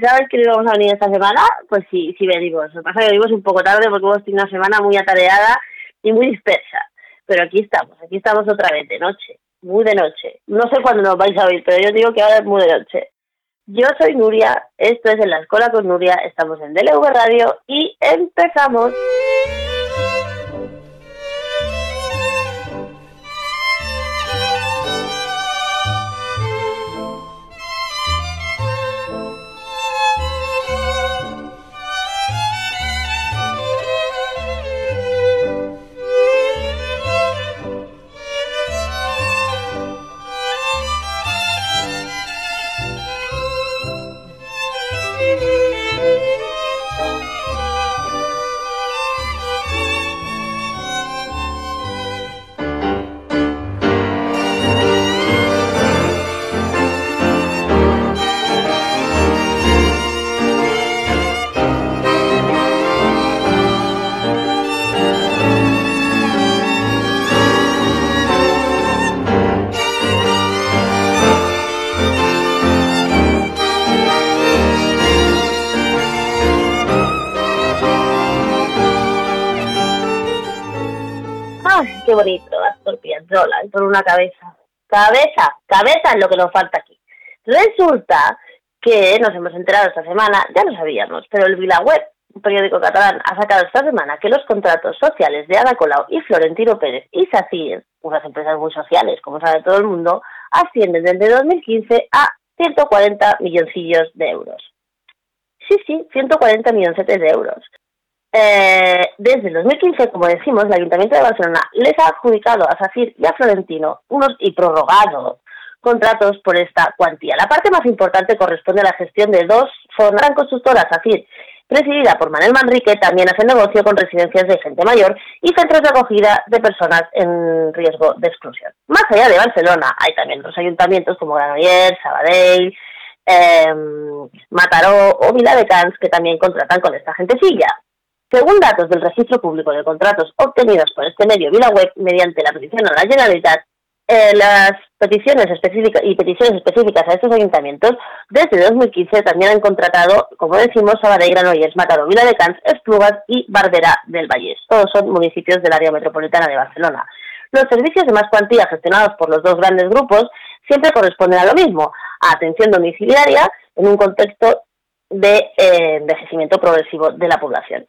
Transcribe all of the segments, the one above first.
pensabais que no íbamos a venir esta semana, pues sí, sí venimos. Lo que pasa es que venimos un poco tarde porque hemos tenido una semana muy atareada y muy dispersa. Pero aquí estamos, aquí estamos otra vez de noche, muy de noche. No sé cuándo nos vais a oír, pero yo digo que ahora es muy de noche. Yo soy Nuria, esto es En la Escuela con Nuria, estamos en DLV Radio y empezamos. Bonito, Astor Piazzolla, por una cabeza. Cabeza, cabeza es lo que nos falta aquí. Resulta que nos hemos enterado esta semana, ya lo sabíamos, pero el VilaWeb, un periódico catalán, ha sacado esta semana que los contratos sociales de Ada Colau y Florentino Pérez y SACIR, unas empresas muy sociales, como sabe todo el mundo, ascienden desde 2015 a 140 milloncillos de euros. Sí, sí, 140 millones de euros. Eh, desde el 2015, como decimos, el Ayuntamiento de Barcelona les ha adjudicado a SACIR y a Florentino unos y prorrogado contratos por esta cuantía. La parte más importante corresponde a la gestión de dos gran constructoras, SACIR, presidida por Manuel Manrique, también hace negocio con residencias de gente mayor y centros de acogida de personas en riesgo de exclusión. Más allá de Barcelona, hay también otros ayuntamientos como Granollers, Sabadell, eh, Mataró o Viladecans que también contratan con esta gentecilla. Según datos del registro público de contratos obtenidos por este medio VilaWeb mediante la petición a la Generalitat, eh, las peticiones específicas y peticiones específicas a estos ayuntamientos desde 2015 también han contratado, como decimos, Sabadell, Granollers, Mataró, Vila de Cans, Esplugas y Bardera del Vallés. Todos son municipios del área metropolitana de Barcelona. Los servicios de más cuantía gestionados por los dos grandes grupos siempre corresponden a lo mismo, a atención domiciliaria en un contexto de eh, envejecimiento progresivo de la población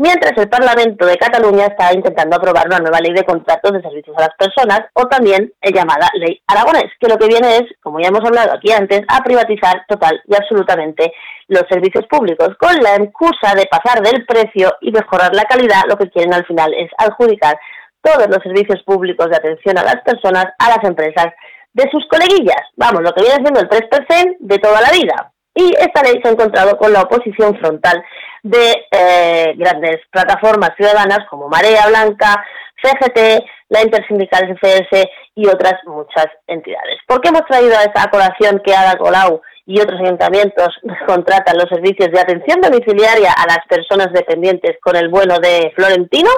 mientras el Parlamento de Cataluña está intentando aprobar una nueva ley de contratos de servicios a las personas o también llamada Ley Aragonés, que lo que viene es, como ya hemos hablado aquí antes, a privatizar total y absolutamente los servicios públicos con la excusa de pasar del precio y mejorar la calidad, lo que quieren al final es adjudicar todos los servicios públicos de atención a las personas a las empresas de sus coleguillas. Vamos, lo que viene siendo el 3% de toda la vida. Y esta ley se ha encontrado con la oposición frontal de eh, grandes plataformas ciudadanas como Marea Blanca, CGT, la Intersindical FS y otras muchas entidades. ¿Por qué hemos traído a esta colación que Ada Colau y otros ayuntamientos contratan los servicios de atención domiciliaria a las personas dependientes con el vuelo de Florentino?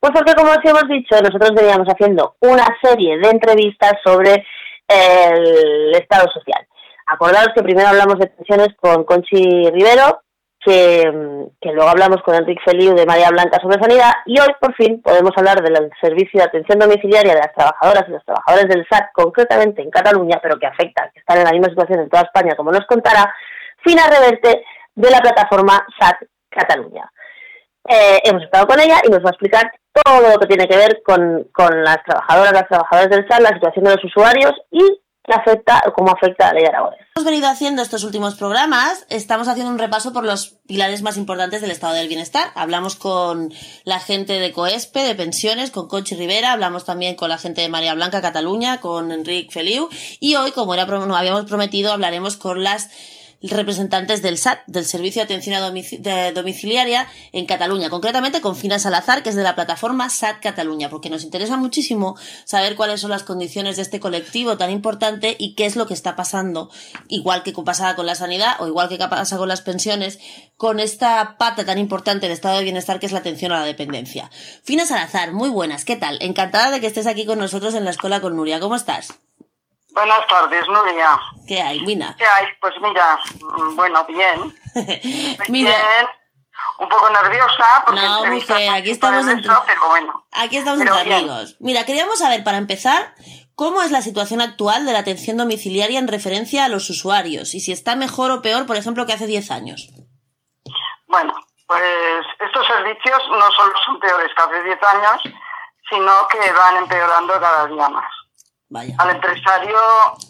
Pues porque, como os hemos dicho, nosotros veníamos haciendo una serie de entrevistas sobre el Estado social. Acordaros que primero hablamos de pensiones con Conchi Rivero, que, luego hablamos con Enrique Feliu de María Blanca sobre sanidad y hoy por fin podemos hablar del servicio de atención domiciliaria de las trabajadoras y los trabajadores del SAT, concretamente en Cataluña, pero que afecta, que están en la misma situación en toda España, como nos contará, Fina Reverte de la plataforma SAT Cataluña. Eh, hemos estado con ella y nos va a explicar todo lo que tiene que ver con, con las trabajadoras, las trabajadoras del SAT, la situación de los usuarios y afecta cómo afecta la ley. Hemos venido haciendo estos últimos programas, estamos haciendo un repaso por los pilares más importantes del estado del bienestar. Hablamos con la gente de COESPE, de pensiones, con Conchi Rivera, hablamos también con la gente de María Blanca Cataluña, con Enrique Feliu, y hoy, como era, habíamos prometido, hablaremos con las representantes del SAT, del Servicio de Atención a Domiciliaria en Cataluña, concretamente con Fina Salazar, que es de la plataforma SAT Cataluña, porque nos interesa muchísimo saber cuáles son las condiciones de este colectivo tan importante y qué es lo que está pasando, igual que pasaba con la sanidad o igual que pasa con las pensiones, con esta pata tan importante del estado de bienestar que es la atención a la dependencia. Fina Salazar, muy buenas, ¿qué tal? Encantada de que estés aquí con nosotros en la escuela con Nuria, ¿cómo estás? Buenas tardes, Nuria. ¿Qué hay, Mina? ¿Qué hay? Pues mira, mm, bueno, bien. Mira, Bien. Un poco nerviosa porque No, mujer, aquí estamos entre- pero bueno. aquí estamos Pero entre bien. amigos. Mira, queríamos saber, para empezar, cómo es la situación actual de la atención domiciliaria en referencia a los usuarios y si está mejor o peor, por ejemplo, que hace 10 años. Bueno, pues estos servicios no solo son peores que hace 10 años, sino que van empeorando cada día más. Vaya. Al empresario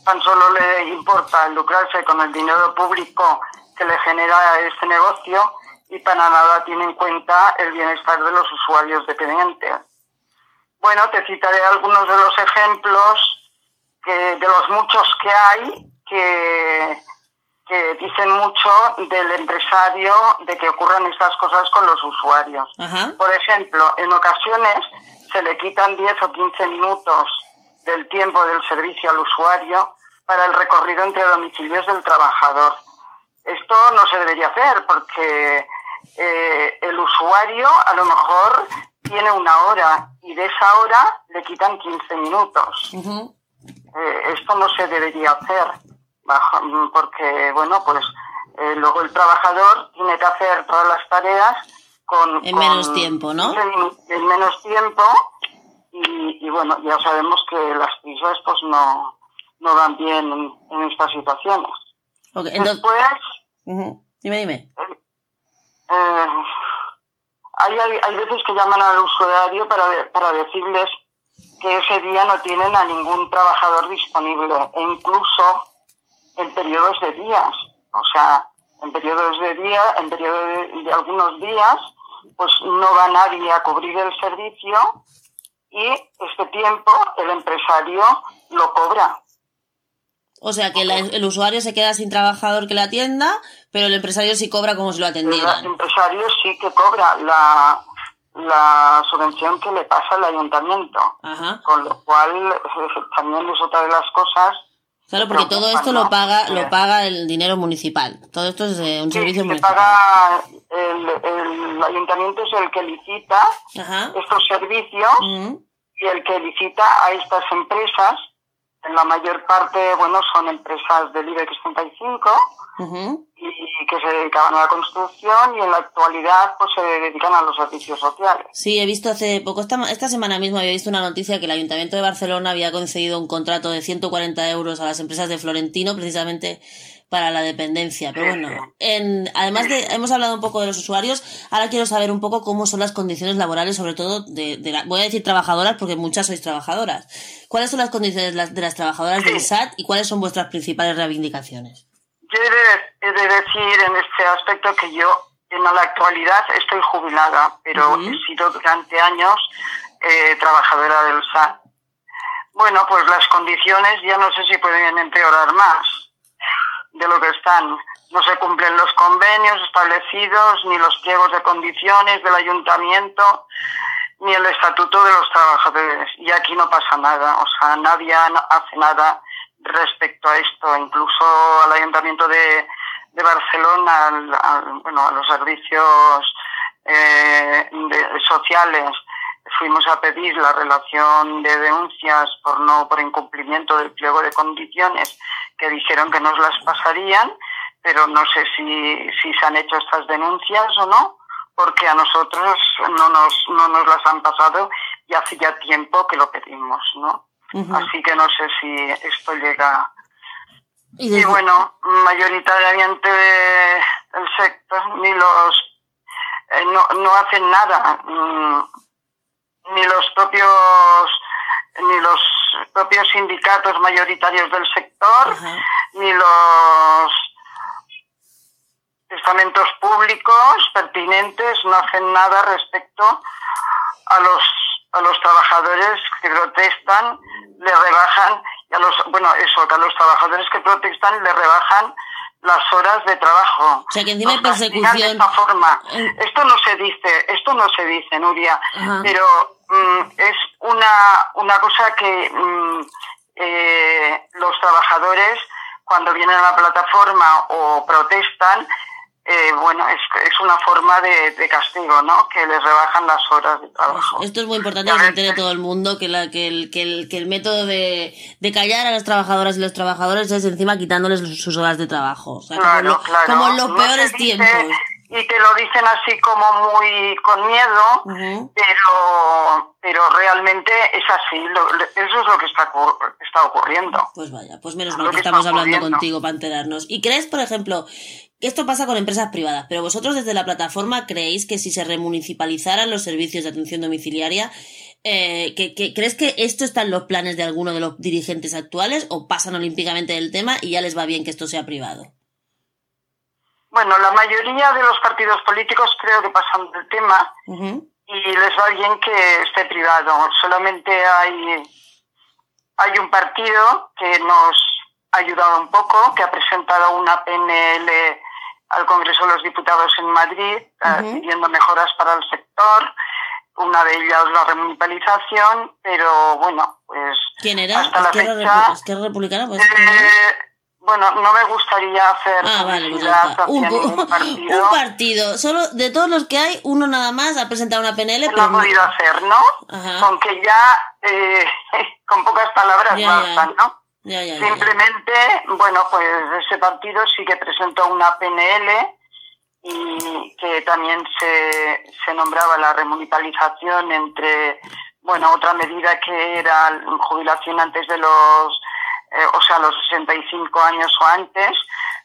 tan solo le importa lucrarse con el dinero público que le genera este negocio y para nada tiene en cuenta el bienestar de los usuarios dependientes. Bueno, te citaré algunos de los ejemplos que, de los muchos que hay que, que dicen mucho del empresario de que ocurran estas cosas con los usuarios. Ajá. Por ejemplo, en ocasiones se le quitan 10 o 15 minutos del tiempo del servicio al usuario para el recorrido entre domicilios del trabajador. Esto no se debería hacer porque eh, el usuario a lo mejor tiene una hora y de esa hora le quitan 15 minutos. Eh, esto no se debería hacer bajo- porque bueno pues eh, luego el trabajador tiene que hacer todas las tareas con En con menos tiempo, ¿no? 15 minu- en menos tiempo y, y, bueno ya sabemos que las prisas pues no no van bien en, en estas situaciones entonces, después dime, dime. eh, hay, hay, hay veces que llaman al usuario para, de- para decirles que ese día no tienen a ningún trabajador disponible e incluso en periodos de días. O sea, en periodos de día, en periodo de, de algunos días, pues no va nadie a cubrir el servicio y este tiempo el empresario lo cobra. O sea, que la- el usuario se queda sin trabajador que le atienda, pero el empresario sí cobra como si lo El atendieran. empresario sí que cobra la, la subvención que le pasa al ayuntamiento. Ajá. Con lo cual, eh, también es otra de las cosas. Claro, porque todo esto lo paga, lo paga el dinero municipal. Todo esto es un servicio municipal. paga el, el ayuntamiento es el que licita Ajá. estos servicios y el que licita a estas empresas. En la mayor parte, bueno, son empresas del IBEX 35 Ujú. y que se dedicaban a la construcción y en la actualidad pues se dedican a los servicios sociales. Sí, he visto hace poco, esta, esta semana mismo había visto una noticia que el Ayuntamiento de Barcelona había concedido un contrato de 140 euros a las empresas de Florentino precisamente para la dependencia. Pero bueno, en, además de, hemos hablado un poco de los usuarios, ahora quiero saber un poco cómo son las condiciones laborales, sobre todo de, de la, voy a decir trabajadoras porque muchas sois trabajadoras. ¿Cuáles son las condiciones de las, de las trabajadoras del SAT y cuáles son vuestras principales reivindicaciones? Yo he de, he de decir en este aspecto que yo en la actualidad estoy jubilada, pero he sido durante años eh, trabajadora del SAT. Bueno, pues las condiciones ya no sé si pueden empeorar más de lo que están. No se cumplen los convenios establecidos, ni los pliegos de condiciones del ayuntamiento, ni el estatuto de los trabajadores. Y aquí no pasa nada, o sea, nadie ha- hace nada respecto a esto. Incluso al ayuntamiento de, Barcelona, al- bueno, a los servicios eh, de- sociales, fuimos a pedir la relación de denuncias por no por incumplimiento del pliego de condiciones que dijeron que nos las pasarían, pero no sé si, si se han hecho estas denuncias o no, porque a nosotros no nos, no nos las han pasado y hace ya tiempo que lo pedimos, ¿no? Así que no sé si esto llega. Y bueno, mayoritariamente el sector, ni los. eh, no, no hacen nada. mm, Ni los propios. Ni los propios sindicatos mayoritarios del sector, ni los estamentos públicos pertinentes no hacen nada respecto a los a los trabajadores que protestan le rebajan y a los bueno eso que a los trabajadores que protestan le rebajan las horas de trabajo O sea, que encima hay castigan de persecución. esta forma Eh. esto no se dice esto no se dice Nuria Ajá. pero mm, es una una cosa que mm, eh, los trabajadores cuando vienen a la plataforma o protestan eh, bueno, es, es una forma de, de castigo, ¿no? Que les rebajan las horas de trabajo. Esto es muy importante que se entere todo el mundo que, la, que, el, que, el, que el método de, de callar a las trabajadoras y los trabajadores es encima quitándoles sus horas de trabajo. O sea, como, Claro, claro. como en los No peores dice- tiempos. Y te lo dicen así como muy con miedo, pero, pero realmente es así. lo- lo- eso es lo que está, ocur- está ocurriendo. Pues vaya, pues menos mal que estamos hablando contigo para enterarnos. ¿Y crees, por ejemplo, que esto pasa con empresas privadas, pero vosotros desde la plataforma creéis que si se remunicipalizaran los servicios de atención domiciliaria, eh, que, que- ¿crees que esto está en los planes de alguno de los dirigentes actuales o pasan olímpicamente del tema y ya les va bien que esto sea privado? Bueno, la mayoría de los partidos políticos creo que pasan del tema. Y les va bien que esté privado. Solamente hay, hay un partido que nos ha ayudado un poco, que ha presentado una PNL al Congreso de los Diputados en Madrid, eh, pidiendo mejoras para el sector. Una de ellas la remunicipalización, pero bueno, pues ¿Quién era? hasta la ¿Esquerra, fecha... Repu- Esquerra Republicana? Pues, eh, bueno, no me gustaría hacer Ah, vale, pues Un, partido. un partido. Solo de todos los que hay, uno nada más ha presentado una PNL, lo pero ha no- podido hacer, ¿no? Ajá. Con que ya, eh, con pocas palabras Ya, bastan, ¿no? Ya, ya. Simplemente, bueno, pues ese partido sí que presentó una PNL y que también se, se nombraba la remunicipalización entre, bueno, otra medida que era jubilación antes de los, eh, o sea, los 65 años o antes,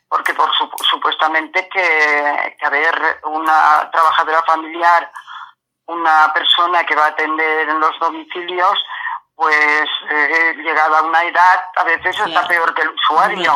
porque por sup- supuestamente que, que haber una trabajadora familiar, una persona que va a atender en los domicilios, pues eh, llegada a una edad a veces está Claro. peor que el usuario,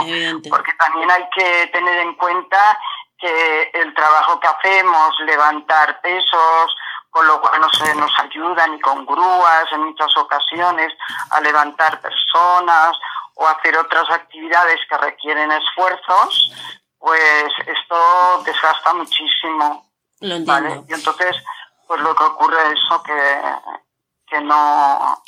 porque también hay que tener en cuenta que el trabajo que hacemos, levantar pesos, con lo cual no se nos ayuda ni con grúas en muchas ocasiones a levantar personas o hacer otras actividades que requieren esfuerzos, pues esto desgasta muchísimo. Lo entiendo. ¿vale? Y entonces, pues lo que ocurre es eso, que, que no...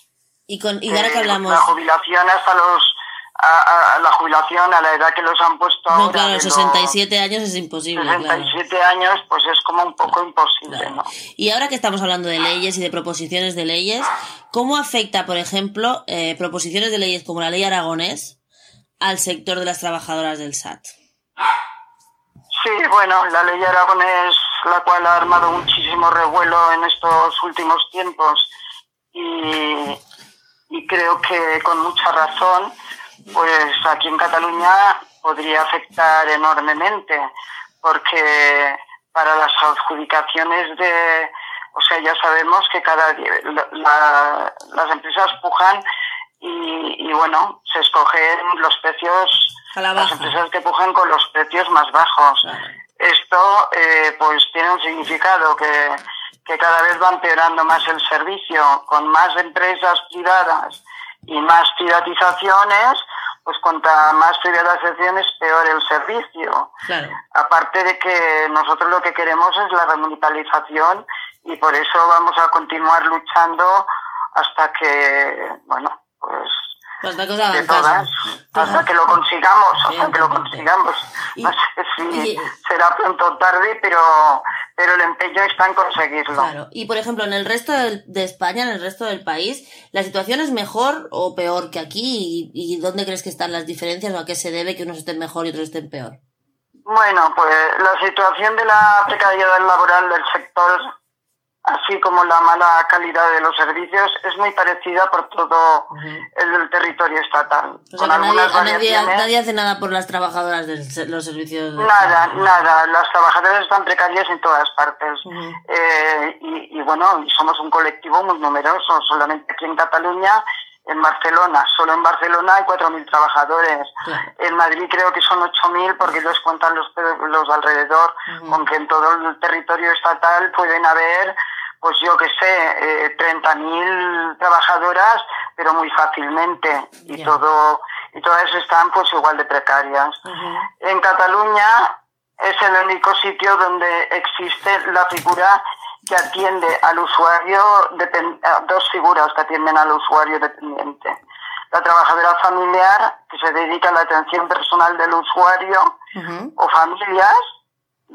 Y, con, y ahora que hablamos... La jubilación hasta los... A, a- la jubilación a la edad que los han puesto No, ahora claro, de los 67 años es imposible, claro. 67 años, pues es como un poco imposible, Claro. ¿no? Y ahora que estamos hablando de leyes y de proposiciones de leyes, ¿cómo afecta, por ejemplo, eh, proposiciones de leyes como la ley aragonés al sector de las trabajadoras del SAT? Sí, bueno, la ley Aragonés, la cual ha armado muchísimo revuelo en estos últimos tiempos y, y creo que con mucha razón, pues aquí en Cataluña podría afectar enormemente, porque para las adjudicaciones de, o sea, ya sabemos que cada día la- la- las empresas pujan y, y bueno, se escogen los precios, la las empresas que pujan con los precios más bajos. Claro. Esto eh, pues tiene un significado que, que cada vez va empeorando más el servicio, con más empresas privadas y más privatizaciones, pues cuanta más privatizaciones peor el servicio. Claro. Aparte de que nosotros lo que queremos es la remunicipalización y por eso vamos a continuar luchando hasta que, bueno, pues Pues cosa de todas, hasta que lo consigamos, hasta que lo consigamos. No sé si y- será pronto o tarde, pero, pero el empeño está en conseguirlo. Claro. Y por ejemplo, en el resto del- de España, en el resto del país, ¿la situación es mejor o peor que aquí? ¿Y, y dónde crees que están las diferencias o a qué se debe que unos estén mejor y otros estén peor? Bueno, pues la situación de la precariedad laboral del sector, así como la mala calidad de los servicios, es muy parecida por todo el territorio estatal. O sea, con que nadie, algunas nadie, variaciones. nadie hace nada por las trabajadoras de los servicios. de- Nada, nada. Las trabajadoras están precarias en todas partes. Eh, y, y bueno, somos un colectivo muy numeroso. Solamente aquí en Cataluña, en Barcelona, solo en Barcelona hay 4.000 trabajadores. Claro. En Madrid creo que son 8.000 porque ellos cuentan los, los de alrededor, aunque en todo el territorio estatal pueden haber, pues yo que sé, eh, 30.000 trabajadoras, pero muy fácilmente. Y todo y todas están pues igual de precarias. En Cataluña es el único sitio donde existe la figura que atiende al usuario, dos figuras que atienden al usuario dependiente. La trabajadora familiar, que se dedica a la atención personal del usuario, o familias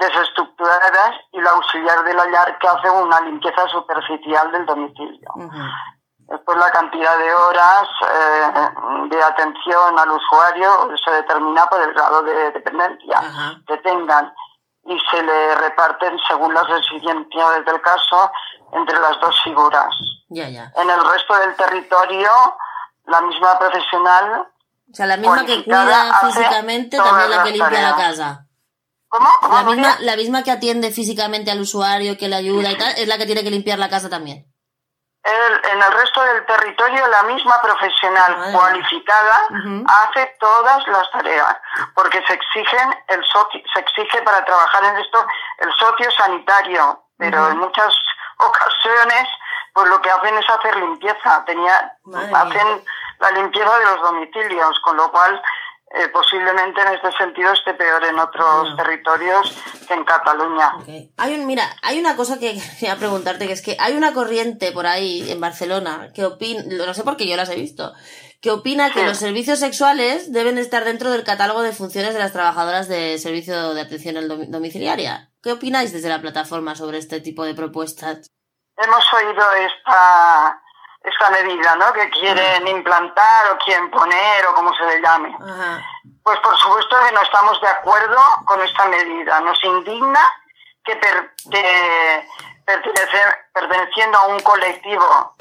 desestructuradas y la auxiliar de la LAR que hace una limpieza superficial del domicilio. Después la cantidad de horas eh, de atención al usuario se determina por el grado de dependencia que tengan y se le reparten según las exigencias del caso entre las dos figuras. En el resto del territorio, la misma profesional. O sea, la misma que cuida físicamente, también la que limpia la casa. ¿Cómo? la, misma, la misma que atiende físicamente al usuario, que le ayuda y tal, es la que tiene que limpiar la casa también. en el resto del territorio, la misma profesional cualificada hace todas las tareas, porque se exigen el se exige para trabajar en esto el socio sanitario, pero en muchas ocasiones pues lo que hacen es hacer limpieza, tenía hacen la limpieza de los domicilios, con lo cual eh, posiblemente en este sentido esté peor en otros territorios que en Cataluña. Hay un, mira, hay una cosa que quería preguntarte, que es que hay una corriente por ahí en Barcelona que opina, no sé por qué yo las he visto, que opina que los servicios sexuales deben estar dentro del catálogo de funciones de las trabajadoras de servicio de atención domiciliaria. ¿Qué opináis desde la plataforma sobre este tipo de propuestas? Hemos oído esta esta medida, ¿no? Que quieren implantar o quieren poner o como se le llame. Pues por supuesto que no estamos de acuerdo con esta medida. Nos indigna que, perteneciendo a un colectivo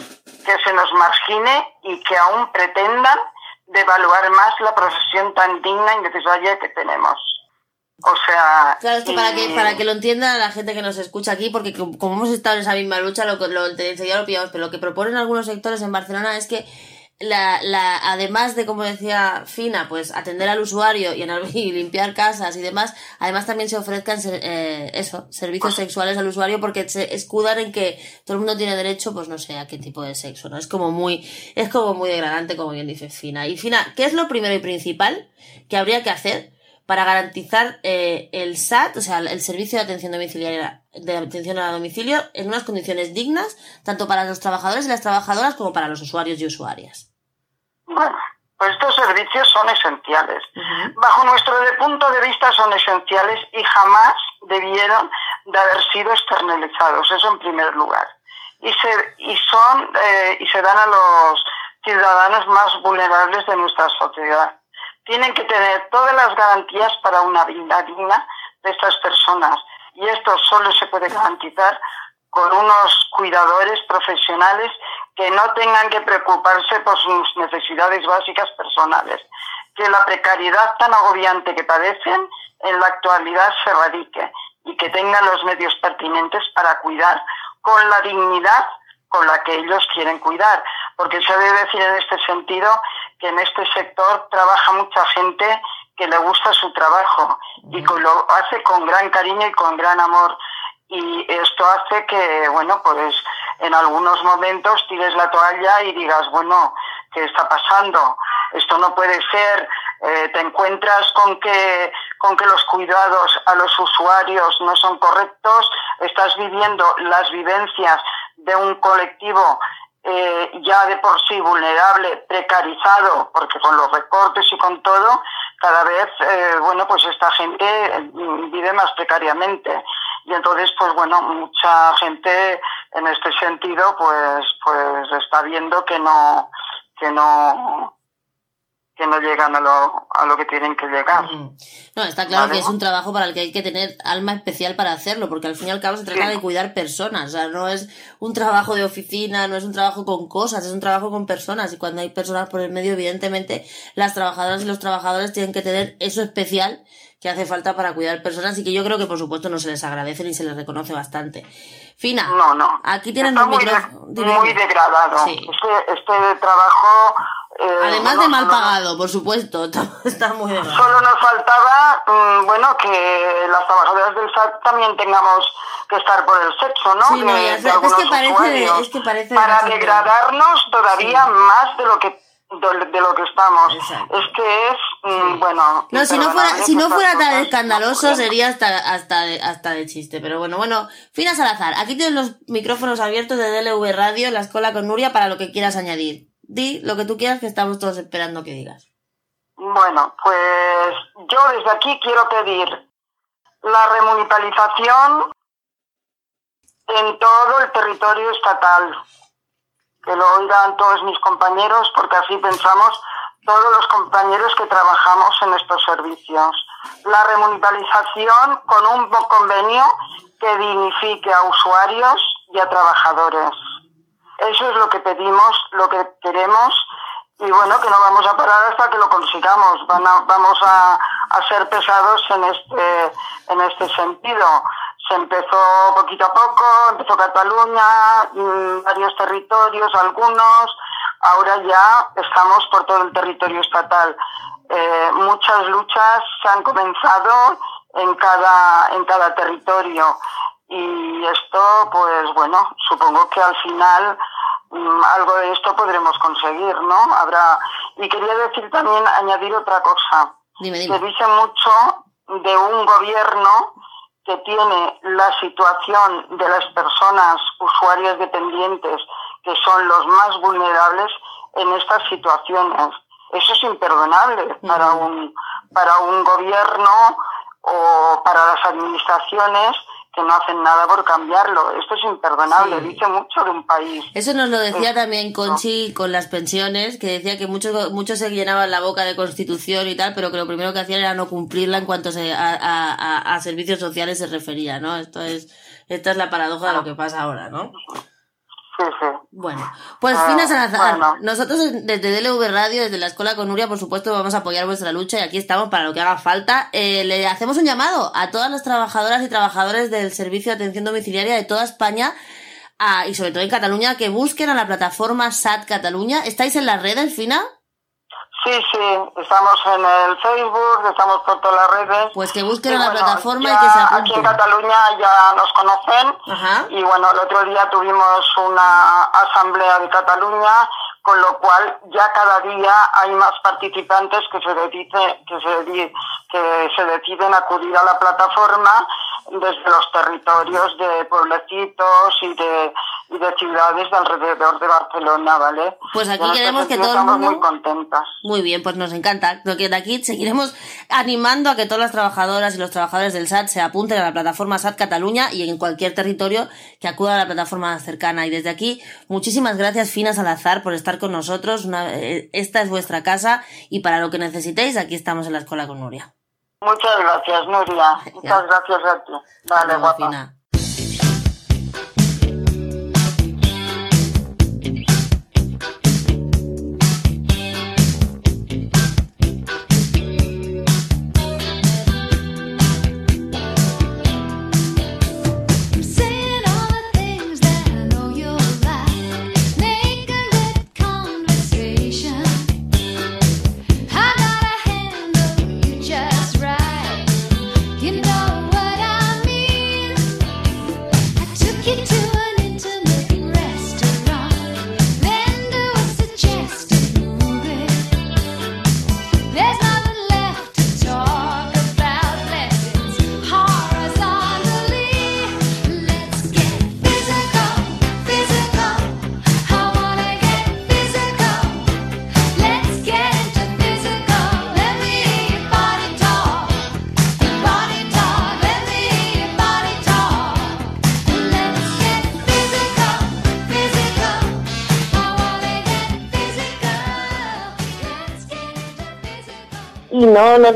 que se nos margine y que aún pretendan devaluar más la profesión tan digna y necesaria que tenemos. O sea. Claro, es que para que, para que lo entienda la gente que nos escucha aquí, porque como hemos estado en esa misma lucha, lo, lo enseguida lo pillamos, pero lo que proponen algunos sectores en Barcelona es que la, la, además de, como decía Fina, pues atender al usuario y, y limpiar casas y demás, además también se ofrezcan eh, eso, servicios sexuales al usuario porque se escudan en que todo el mundo tiene derecho, pues no sé a qué tipo de sexo, ¿no? Es como muy, es como muy degradante, como bien dice Fina. Y Fina, ¿qué es lo primero y principal que habría que hacer para garantizar eh, el SAT, o sea, el servicio de atención domiciliaria, de atención a domicilio, en unas condiciones dignas, tanto para los trabajadores y las trabajadoras como para los usuarios y usuarias. Bueno, pues estos servicios son esenciales. Bajo nuestro punto de vista son esenciales y jamás debieron de haber sido externalizados, eso en primer lugar. Y se, y son, eh, y se dan a los ciudadanos más vulnerables de nuestra sociedad tienen que tener todas las garantías para una vida digna de estas personas. Y esto solo se puede garantizar con unos cuidadores profesionales que no tengan que preocuparse por sus necesidades básicas personales. Que la precariedad tan agobiante que padecen en la actualidad se radique y que tengan los medios pertinentes para cuidar con la dignidad con la que ellos quieren cuidar. Porque se debe decir en este sentido que en este sector trabaja mucha gente que le gusta su trabajo y que lo hace con gran cariño y con gran amor. Y esto hace que, bueno, pues en algunos momentos tires la toalla y digas, bueno, ¿qué está pasando? Esto no puede ser. Eh, te encuentras con que, con que los cuidados a los usuarios no son correctos, estás viviendo las vivencias de un colectivo eh, ya de por sí vulnerable, precarizado, porque con los recortes y con todo, cada vez, eh, bueno, pues esta gente mm, vive más precariamente. Y entonces, pues bueno, mucha gente en este sentido, pues, pues está viendo que no, que no, que no llegan a lo, a lo que tienen que llegar. No, está claro que es un trabajo para el que hay que tener alma especial para hacerlo, porque al fin y al cabo se trata de cuidar personas, o sea, no es un trabajo de oficina, no es un trabajo con cosas, es un trabajo con personas, y cuando hay personas por el medio, evidentemente, las trabajadoras y los trabajadores tienen que tener eso especial que hace falta para cuidar personas y que yo creo que por supuesto no se les agradece ni se les reconoce bastante. Fina, no, no. aquí tienen un micrófono. Muy degradado. Este, este trabajo eh, Además de mal pagado, por supuesto, está muy bien. Solo nos faltaba, mm, bueno, que las trabajadoras del SAT también tengamos que estar por el sexo, ¿no? Sí, no, es, que parece, es que parece para degradarnos todavía más de lo que de, lo que estamos. Es que es, mm, bueno... No, si no fuera, si no fuera tan escandaloso sería hasta, hasta, de, hasta de chiste. Pero bueno, bueno, Fina Salazar, aquí tienes los micrófonos abiertos de DLV Radio en la escuela con Nuria para lo que quieras añadir di lo que tú quieras que estamos todos esperando que digas. Bueno, pues yo desde aquí quiero pedir la remunicipalización en todo el territorio estatal. Que lo oigan todos mis compañeros, porque así pensamos todos los compañeros que trabajamos en estos servicios. La remunicipalización con un convenio que dignifique a usuarios y a trabajadores. Eso es lo que pedimos, lo que queremos y bueno, que no vamos a parar hasta que lo consigamos. vamos a, a, ser pesados en este, en este sentido. Se empezó poquito a poco, empezó Cataluña, mm, varios territorios, algunos, ahora ya estamos por todo el territorio estatal. Eh, muchas luchas se han comenzado en cada, en cada territorio y esto, pues bueno, supongo que al final mm, algo de esto podremos conseguir, ¿no? Habrá y quería decir también añadir otra cosa. Se dice mucho de un gobierno que tiene la situación de las personas usuarias dependientes que son los más vulnerables en estas situaciones. Eso es imperdonable para un para un gobierno o para las administraciones que no hacen nada por cambiarlo. Esto es imperdonable, dice mucho de un país. Eso nos lo decía también Conchi con las pensiones, que decía que muchos muchos se llenaban la boca de constitución y tal, pero que lo primero que hacían era no cumplirla en cuanto se, a, a, a, servicios sociales se refería, ¿no? Esto es, esta es la paradoja de lo que pasa ahora, ¿no? Bueno, pues ah, Fina Salazar, nosotros desde DLV Radio, desde la Escuela con Nuria, por supuesto, vamos a apoyar vuestra lucha y aquí estamos para lo que haga falta. Eh, le hacemos un llamado a todas las trabajadoras y trabajadores del Servicio de Atención Domiciliaria de toda España y sobre todo en Cataluña que busquen a la plataforma SAT Cataluña. ¿Estáis en las redes, Fina? Sí, sí, estamos en el Facebook, estamos por todas las redes. Pues que busquen a la plataforma y que se apunten. Aquí en Cataluña ya nos conocen y bueno, el otro día tuvimos una asamblea de Cataluña, con lo cual ya cada día hay más participantes que se, decide, que se, que se deciden acudir a la plataforma desde los territorios de pueblecitos y de, y de ciudades de alrededor de Barcelona, ¿vale? Pues aquí queremos que todo el mundo... muy contentas. Muy bien, pues nos encanta. Lo que de aquí seguiremos animando a que todas las trabajadoras y los trabajadores del SAT se apunten a la plataforma SAT Cataluña y en cualquier territorio que acuda a la plataforma cercana. Y desde aquí, muchísimas gracias, Fina Salazar, por estar con nosotros. Eh, esta es vuestra casa y para lo que necesitéis, aquí estamos en la Escuela con Nuria. Muchas gracias, Nuria. Muchas gracias a ti. Vale, guapa.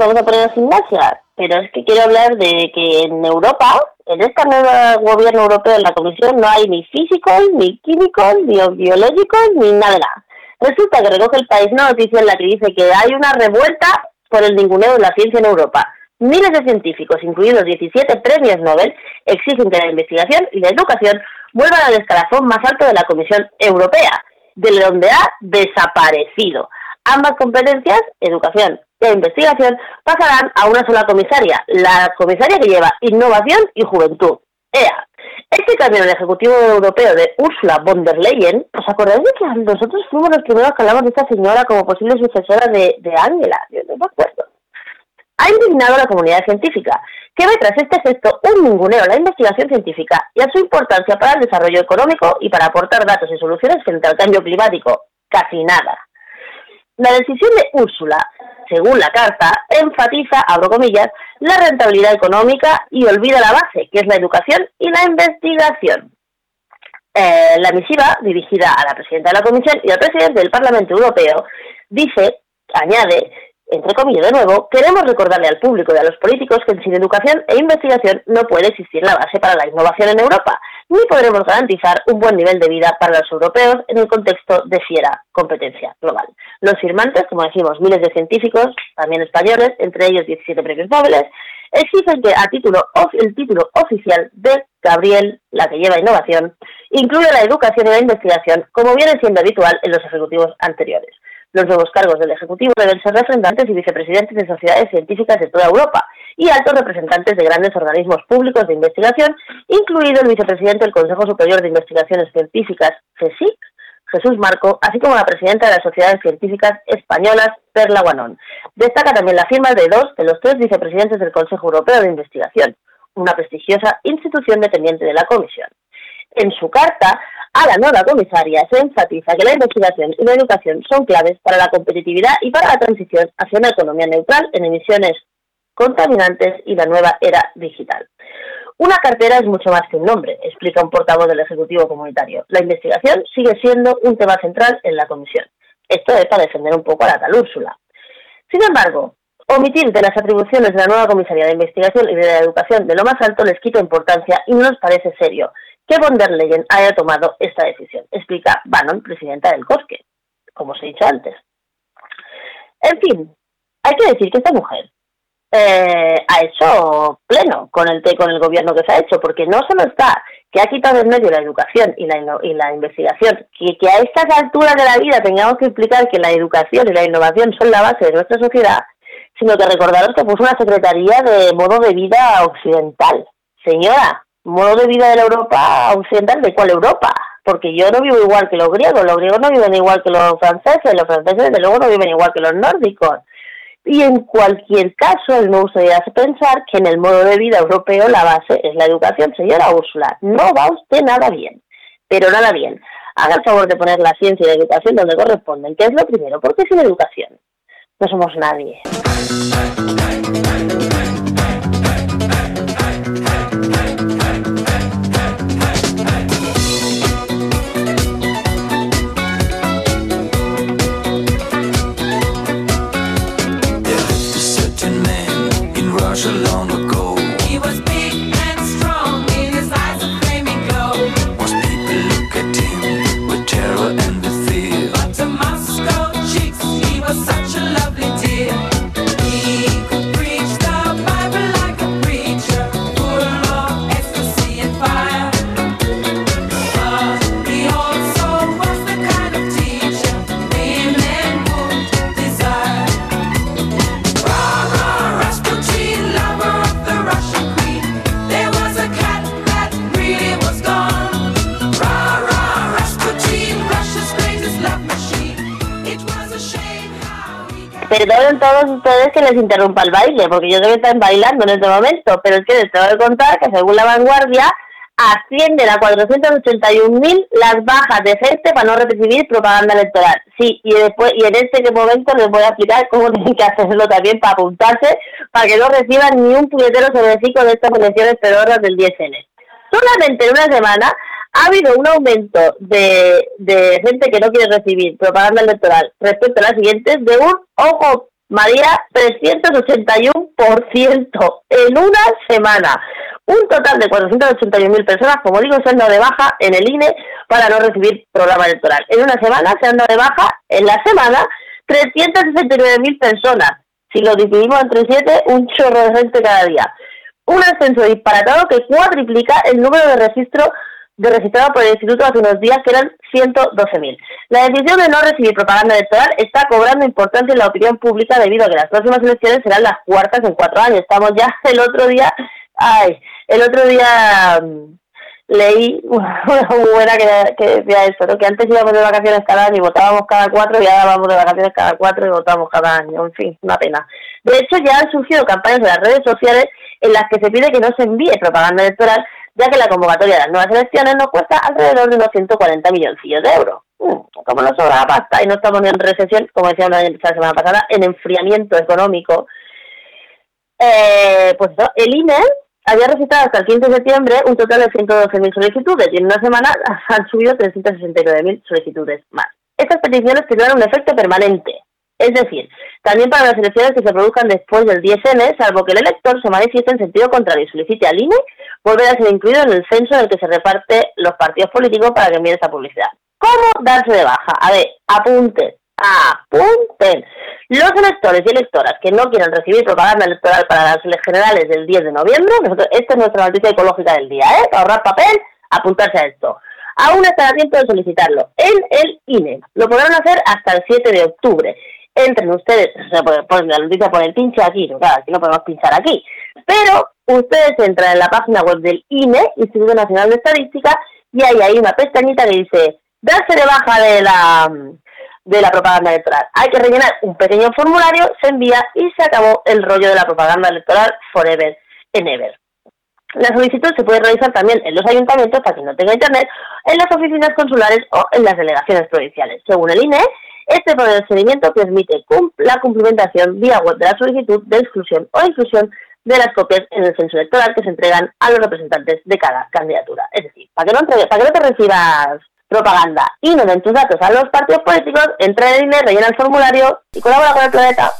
Vamos a poner a gimnasia, pero es que quiero hablar de que en Europa, en este nuevo gobierno europeo, en la Comisión, no hay ni físicos, ni químicos, ni biológicos, ni nada de nada. Resulta que recoge el país una noticia en la que dice que hay una revuelta por el ninguneo de la ciencia en Europa. Miles de científicos, incluidos 17 premios Nobel, exigen que la investigación y la educación vuelvan al escalafón más alto de la Comisión Europea, de donde ha desaparecido. Ambas competencias, educación e investigación, pasarán a una sola comisaria, la comisaria que lleva innovación y juventud. EA. Este cambio en Ejecutivo Europeo de Ursula von der Leyen, ¿os acordáis de que nosotros fuimos los primeros que hablamos de esta señora como posible sucesora de, de Angela? Yo no me acuerdo. Ha indignado a la comunidad científica, que ve tras este gesto un ninguneo a la investigación científica y a su importancia para el desarrollo económico y para aportar datos y soluciones frente al cambio climático. Casi nada. La decisión de Úrsula, según la carta, enfatiza, abro comillas, la rentabilidad económica y olvida la base, que es la educación y la investigación. Eh, la misiva, dirigida a la presidenta de la Comisión y al presidente del Parlamento Europeo, dice, añade, entre comillas de nuevo, queremos recordarle al público y a los políticos que sin educación e investigación no puede existir la base para la innovación en Europa, ni podremos garantizar un buen nivel de vida para los europeos en el contexto de fiera competencia global. Los firmantes, como decimos, miles de científicos, también españoles, entre ellos 17 premios Nobel, exigen que a título el título oficial de Gabriel, la que lleva innovación, incluya la educación y la investigación, como viene siendo habitual en los ejecutivos anteriores. Los nuevos cargos del Ejecutivo deben ser representantes y vicepresidentes de sociedades científicas de toda Europa y altos representantes de grandes organismos públicos de investigación, incluido el vicepresidente del Consejo Superior de Investigaciones Científicas, CSIC, Jesús Marco, así como la presidenta de las Sociedades Científicas Españolas, Perla Guanón. Destaca también la firma de dos de los tres vicepresidentes del Consejo Europeo de Investigación, una prestigiosa institución dependiente de la Comisión. En su carta a la nueva comisaria se enfatiza que la investigación y la educación son claves para la competitividad y para la transición hacia una economía neutral en emisiones contaminantes y la nueva era digital. Una cartera es mucho más que un nombre, explica un portavoz del Ejecutivo Comunitario. La investigación sigue siendo un tema central en la Comisión. Esto es para defender un poco a la tal Úrsula. Sin embargo, omitir de las atribuciones de la nueva Comisaría de Investigación y de la Educación de lo más alto les quita importancia y no nos parece serio que von der Leyen haya tomado esta decisión, explica Bannon, presidenta del COSQUE, como os he dicho antes. En fin, hay que decir que esta mujer eh, ha hecho pleno con el con el gobierno que se ha hecho, porque no solo está que ha quitado en medio la educación y la, y la investigación, que, que a estas alturas de la vida tengamos que explicar que la educación y la innovación son la base de nuestra sociedad, sino que recordaros que puso una secretaría de modo de vida occidental. Señora, modo de vida de la Europa occidental, ¿de cuál Europa? Porque yo no vivo igual que los griegos, los griegos no viven igual que los franceses, los franceses desde luego no viven igual que los nórdicos. Y en cualquier caso, me gustaría pensar que en el modo de vida europeo la base es la educación. Señora Úrsula, no va usted nada bien, pero nada bien. Haga el favor de poner la ciencia y la educación donde corresponden, que es lo primero, porque sin educación no somos nadie. Todos ustedes que les interrumpa el baile, porque yo debo estar bailando en este momento, pero es que les tengo que contar que según la vanguardia ascienden a 481.000 las bajas de gente para no recibir propaganda electoral. Sí, y después y en este momento les voy a explicar cómo tienen que hacerlo también para apuntarse, para que no reciban ni un puñetero sobrecito de estas elecciones pedoras del 10N. Solamente en una semana ha habido un aumento de, de gente que no quiere recibir propaganda electoral respecto a las siguientes de un, ojo, María, 381% en una semana. Un total de 481.000 personas, como digo, se han dado de baja en el INE para no recibir programa electoral. En una semana se han dado de baja, en la semana, 369.000 personas. Si lo dividimos entre siete, un chorro de gente cada día. Un ascenso disparatado que cuadriplica el número de registros de registrado por el Instituto hace unos días, que eran 112.000. La decisión de no recibir propaganda electoral está cobrando importancia en la opinión pública debido a que las próximas elecciones serán las cuartas en cuatro años. Estamos ya el otro día, ay, el otro día mm, leí una muy buena que, que, decía eso, ¿no? que antes íbamos de vacaciones cada año y votábamos cada cuatro y ahora vamos de vacaciones cada cuatro y votamos cada año. En fin, una pena. De hecho, ya han surgido campañas en las redes sociales en las que se pide que no se envíe propaganda electoral ya que la convocatoria de las nuevas elecciones nos cuesta alrededor de unos 140 milloncillos de euros. mm, como nos sobra la pasta y no estamos ni en recesión, como decía la semana pasada, en enfriamiento económico, eh, pues el INE había registrado hasta el 15 de septiembre un total de 112.000 solicitudes y en una semana han subido 369.000 solicitudes más. Estas peticiones tendrán un efecto permanente, es decir, también para las elecciones que se produzcan después del 10N, salvo que el elector se manifieste en sentido contrario y solicite al INE, volver a ser incluido en el censo en el que se reparte los partidos políticos para que envíen esta publicidad. ¿Cómo darse de baja? A ver, apunten, apunten. Los electores y electoras que no quieran recibir propaganda electoral para las generales del 10 de noviembre, nosotros, esta es nuestra noticia ecológica del día, ¿eh? Para ahorrar papel, apuntarse a esto. Aún están a tiempo de solicitarlo en el INE. Lo podrán hacer hasta el 7 de octubre entren ustedes, o sea, pues, la noticia por el pinche aquí, claro, aquí no podemos pinchar aquí, pero ustedes entran en la página web del INE, Instituto Nacional de Estadística, y ahí hay una pestañita que dice, darse de baja de la, de la propaganda electoral. Hay que rellenar un pequeño formulario, se envía y se acabó el rollo de la propaganda electoral forever and ever. La solicitud se puede realizar también en los ayuntamientos, para quien no tenga internet, en las oficinas consulares o en las delegaciones provinciales. Según el INE, este procedimiento permite la cumplimentación vía web de la solicitud de exclusión o inclusión de las copias en el censo electoral que se entregan a los representantes de cada candidatura. Es decir, para que no, te recibas propaganda y no den tus datos a los partidos políticos, entra en el INE, rellena el formulario y colabora con el planeta.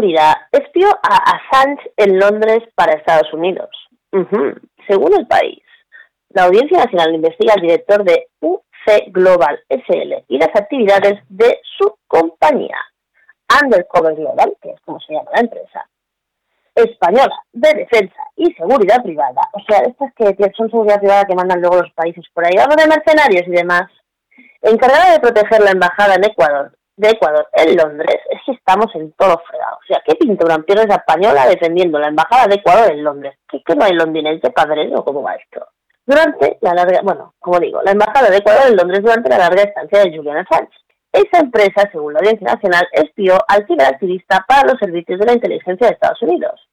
Seguridad espió a Assange en Londres para Estados Unidos. Según el país, la Audiencia Nacional investiga al director de UC Global SL y las actividades de su compañía, Undercover Global, que es como se llama la empresa, española de defensa y seguridad privada, o sea, estas que son seguridad privada que mandan luego los países por ahí, algo de mercenarios y demás, encargada de proteger la embajada en Ecuador de Ecuador en Londres, es que estamos en todo fregado. O sea, ¿qué pinta una empresa española defendiendo la embajada de Ecuador en Londres? ¿Qué que no hay londinense padre o cómo va esto? Durante la larga, bueno, como digo, la embajada de Ecuador en Londres durante la larga estancia de Julian Assange. Esa empresa, según la Audiencia Nacional, espió al ciberactivista para los servicios de la inteligencia de Estados Unidos.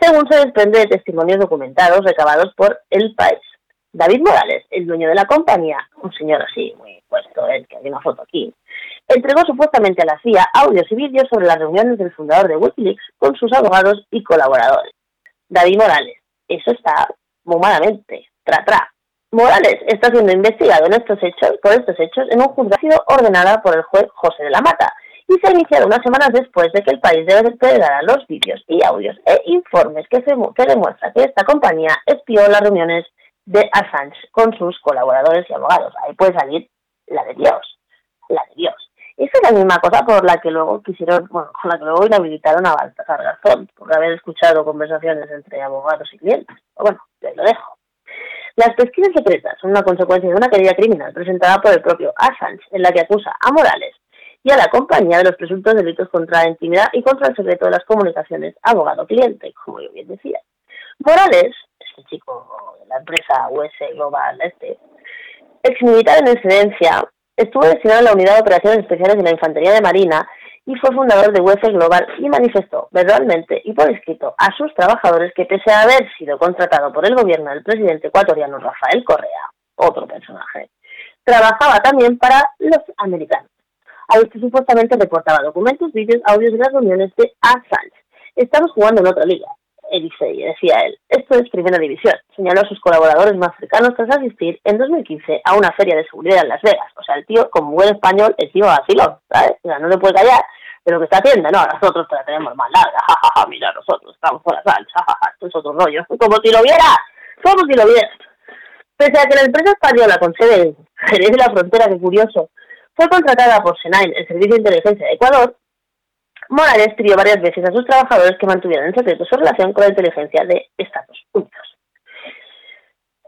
Según se desprende de testimonios documentados recabados por El País. David Morales, el dueño de la compañía, un señor así, muy puesto, ¿eh? que hay una foto aquí, entregó supuestamente a la CIA audios y vídeos sobre las reuniones del fundador de Wikileaks con sus abogados y colaboradores. David Morales, eso está muy malamente, tra tra. Morales está siendo investigado en estos hechos, por estos hechos en un juzgado ordenada por el juez José de la Mata y se ha iniciado unas semanas después de que el país debe entregar los vídeos y audios e informes que, se, que demuestran que esta compañía espió las reuniones de Assange con sus colaboradores y abogados. Ahí puede salir la de Dios, la de Dios. Esa es la misma cosa por la que luego quisieron, bueno, con la que luego inhabilitaron a Baltasar Garzón, por haber escuchado conversaciones entre abogados y clientes. Pero bueno, te lo dejo. Las pesquisas secretas son una consecuencia de una querella criminal presentada por el propio Assange, en la que acusa a Morales y a la compañía de los presuntos delitos contra la intimidad y contra el secreto de las comunicaciones abogado-cliente, como yo bien decía. Morales, este chico de la empresa US Global, este, ex militar en excedencia, Estuvo destinado a la Unidad de Operaciones Especiales de la Infantería de Marina y fue fundador de UEF Global y manifestó verbalmente y por escrito a sus trabajadores que pese a haber sido contratado por el gobierno del presidente ecuatoriano Rafael Correa, otro personaje, trabajaba también para los americanos, a los que supuestamente reportaba documentos, vídeos, audios de las reuniones de Assange. Estamos jugando en otra liga. Dice, decía él, esto es primera división, señaló a sus colaboradores más cercanos tras asistir en 2015 a una feria de seguridad en Las Vegas. O sea, el tío, como buen español, el tío vacilón, ¿sabes? O sea, no se puede callar de lo que está haciendo. No, nosotros la tenemos más larga, jajaja, mira, nosotros estamos por la salsa, esto es otro rollo. Como si lo viera, como si lo viera. Pese a que la empresa española con sede en Jerez de la Frontera, que curioso, fue contratada por Senain, el Servicio de Inteligencia de Ecuador, Morales pidió varias veces a sus trabajadores que mantuvieran en secreto su relación con la inteligencia de Estados Unidos.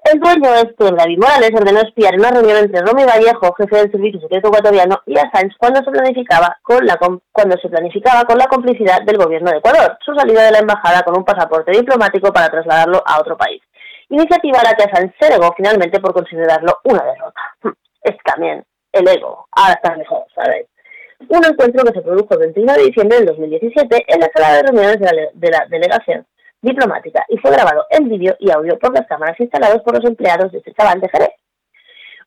El dueño este, David Morales, ordenó espiar en una reunión entre Romy Vallejo, jefe del Servicio Secreto Ecuatoriano, y Assange cuando se planificaba con la cuando se planificaba con la complicidad del gobierno de Ecuador, su salida de la embajada con un pasaporte diplomático para trasladarlo a otro país. Iniciativa a la que Assange se negó finalmente por considerarlo una derrota. Es también el ego. Ahora está mejor, ¿sabes? Un encuentro que se produjo el 21 de diciembre del 2017 en la sala de reuniones de la, delegación diplomática y fue grabado en vídeo y audio por las cámaras instaladas por los empleados de este chaval de Jerez.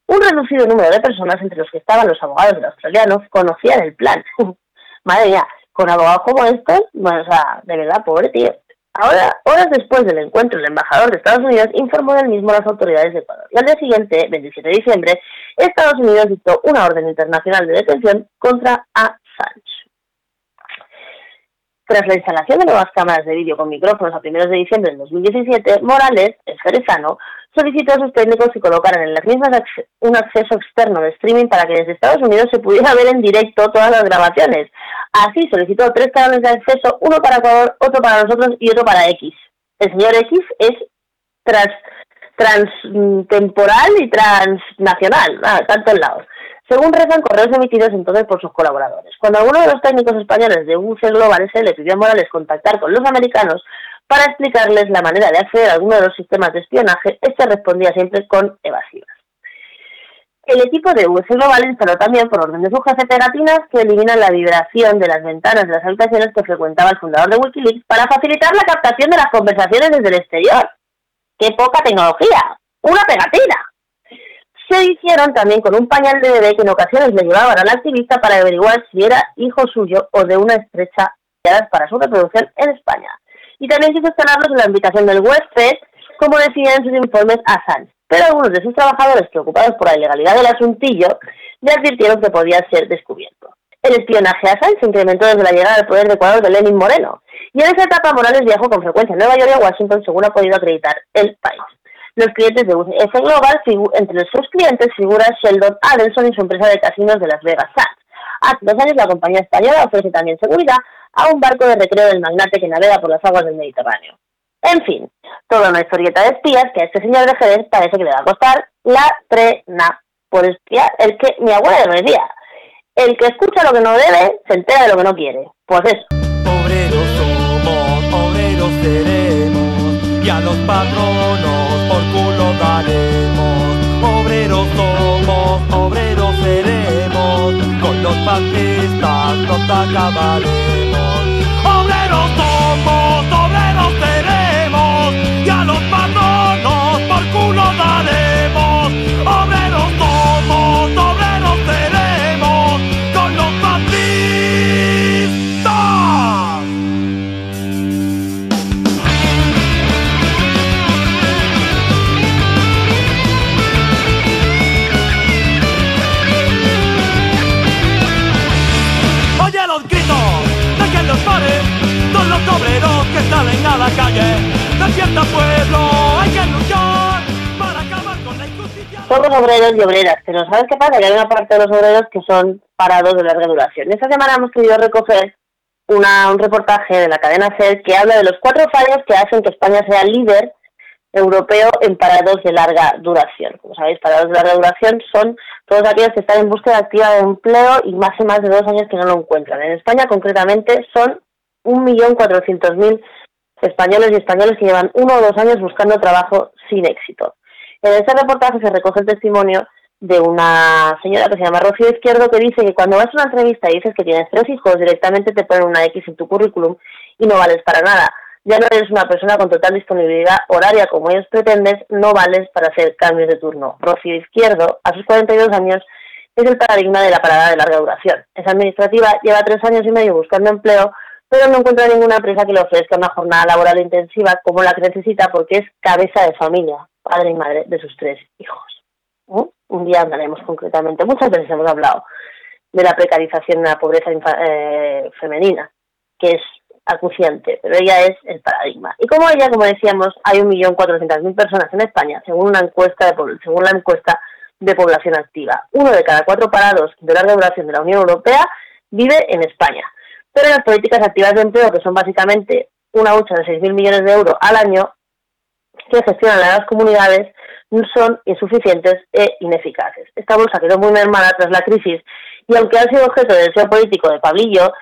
Un reducido número de personas, entre los que estaban los abogados del australiano, conocían el plan. Madre mía, con abogados como estos, bueno, o sea, de verdad, pobre tío. Ahora, horas después del encuentro, el embajador de Estados Unidos informó del mismo a las autoridades de Ecuador. Y al día siguiente, 27 de diciembre, Estados Unidos dictó una orden internacional de detención contra Assange. Tras la instalación de nuevas cámaras de vídeo con micrófonos a primeros de diciembre del 2017, Morales, el jerezano, solicitó a sus técnicos que colocaran en las mismas un acceso externo de streaming para que desde Estados Unidos se pudiera ver en directo todas las grabaciones. Así solicitó tres canales de acceso, uno para Ecuador, otro para nosotros y otro para X. El señor X es tras transtemporal y transnacional, a tantos lados. Según rezan correos emitidos entonces por sus colaboradores. Cuando alguno de los técnicos españoles de UC Global le pidió a Morales contactar con los americanos para explicarles la manera de acceder a alguno de los sistemas de espionaje, este respondía siempre con evasivas. El equipo de UC Global instaló también, por orden de su jefe, pegatinas que eliminan la vibración de las ventanas de las habitaciones que frecuentaba el fundador de Wikileaks para facilitar la captación de las conversaciones desde el exterior qué poca tecnología, una pegatina. Se hicieron también con un pañal de bebé que en ocasiones le llevaban al activista para averiguar si era hijo suyo o de una estrecha para su reproducción en España. Y también quiso instalarlos en la invitación del huésped, como decían en sus informes a Sánchez. Pero algunos de sus trabajadores, preocupados por la ilegalidad del asuntillo, le advirtieron que podía ser descubierto. El espionaje a Sánchez se incrementó desde la llegada al poder de Ecuador de Lenin Moreno, y en esa etapa Morales viajó con frecuencia a Nueva York y a Washington, según ha podido acreditar el país. Los clientes de UCF Global, entre sus clientes figura Sheldon Adelson y su empresa de casinos de Las Vegas Sands. Hace dos años la compañía española ofrece también seguridad a un barco de recreo del magnate que navega por las aguas del Mediterráneo. En fin, toda una historieta de espías que a este señor de Jerez parece que le va a costar la trena por espiar el que mi abuela me decía. El que escucha lo que no debe se entera de lo que no quiere. Pues eso. y a los patronos por culo daremos. Obreros somos, obreros seremos, los fascistas nos acabaremos. Somos obreros y obreras, pero ¿sabes qué pasa? Que hay una parte de los obreros que son parados de larga duración. Esta semana hemos querido recoger una, un reportaje de la cadena SER que habla de los cuatro fallos que hacen que España sea líder europeo en parados de larga duración. Como sabéis, parados de larga duración son todos aquellos que están en búsqueda activa de empleo y más y más de dos años que no lo encuentran. En España, concretamente, son 1.400.000 españoles y españoles que llevan uno o dos años buscando trabajo sin éxito. En este reportaje se recoge el testimonio de una señora que se llama Rocío Izquierdo que dice que cuando vas a una entrevista y dices que tienes tres hijos, directamente te ponen una X en tu currículum y no vales para nada. Ya no eres una persona con total disponibilidad horaria como ellos pretendes, no vales para hacer cambios de turno. Rocío Izquierdo, a sus 42 años, es el paradigma de la parada de larga duración. Es administrativa, lleva tres años y medio buscando empleo, pero no encuentra ninguna empresa que le ofrezca una jornada laboral intensiva como la que necesita porque es cabeza de familia, padre y madre de sus tres hijos. Un día hablaremos concretamente, muchas veces hemos hablado de la precarización y la pobreza eh, femenina, que es acuciante, pero ella es el paradigma. Y como ella, como decíamos, hay 1.400.000 personas en España, según una encuesta de, según la encuesta de población activa. Uno de cada cuatro parados de larga duración de la Unión Europea vive en España. Pero las políticas activas de empleo, que son básicamente una hucha de 6.000 millones de euros al año, que gestionan las comunidades, son insuficientes e ineficaces. Esta bolsa quedó muy mermada tras la crisis y aunque ha sido objeto de deseo político de Pablillo,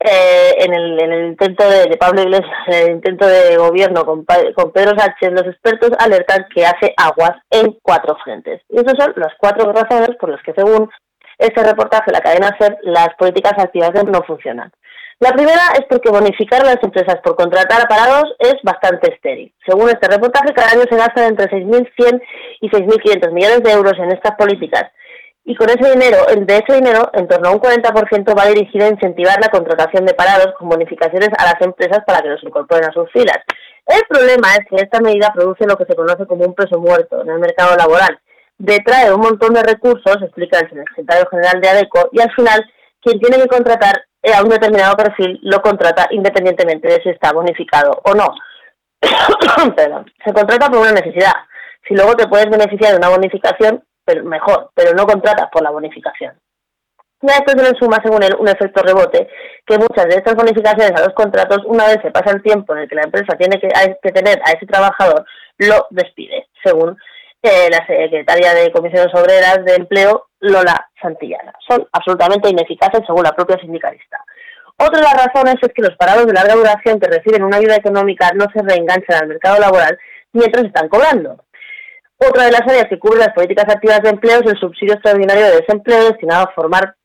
eh, en, el, en, el, intento de, Pablo Iglesias, en el intento de gobierno con, con, Pedro Sánchez, los expertos alertan que hace aguas en cuatro frentes. Y esas son las cuatro razones por las que, según este reportaje de la cadena SER, las políticas activas no funcionan. La primera es porque bonificar a las empresas por contratar a parados es bastante estéril. Según este reportaje, cada año se gastan entre 6.100 y 6.500 millones de euros en estas políticas y con ese dinero, de ese dinero, en torno a un 40% va dirigido a incentivar la contratación de parados con bonificaciones a las empresas para que los incorporen a sus filas. El problema es que esta medida produce lo que se conoce como un peso muerto en el mercado laboral. Detrae un montón de recursos, explica el secretario general de ADECO, y al final quien tiene que contratar a un determinado perfil lo contrata independientemente de si está bonificado o no. Se contrata por una necesidad. Si luego te puedes beneficiar de una bonificación, pero mejor, pero no contratas por la bonificación. Y a esto se le suma, según él, un efecto rebote, que muchas de estas bonificaciones a los contratos, una vez se pasa el tiempo en el que la empresa tiene que, tener a ese trabajador, lo despide, según eh, la secretaria de Comisiones Obreras de Empleo, Lola Santillana. Son absolutamente ineficaces, según la propia sindicalista. Otra de las razones es que los parados de larga duración que reciben una ayuda económica no se reenganchan al mercado laboral mientras están cobrando. Otra de las áreas que cubre las políticas activas de empleo es el subsidio extraordinario de desempleo destinado a formar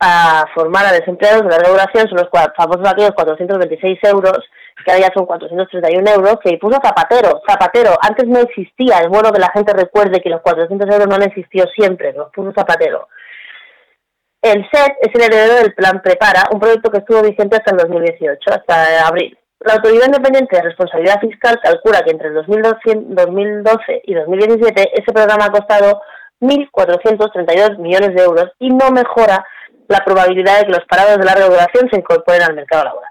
a formar a desempleados de larga duración, son los famosos aquellos 426 euros, que ahora ya son 431 euros, que puso Zapatero. Zapatero, antes no existía, es bueno que la gente recuerde que los 400 euros no han existido siempre, los puso Zapatero. El SET es el heredero del Plan Prepara, un proyecto que estuvo vigente hasta el 2018, hasta abril. La Autoridad Independiente de Responsabilidad Fiscal calcula que entre el 2012 y 2017 ese programa ha costado 1.432 millones de euros y no mejora la probabilidad de que los parados de larga duración se incorporen al mercado laboral.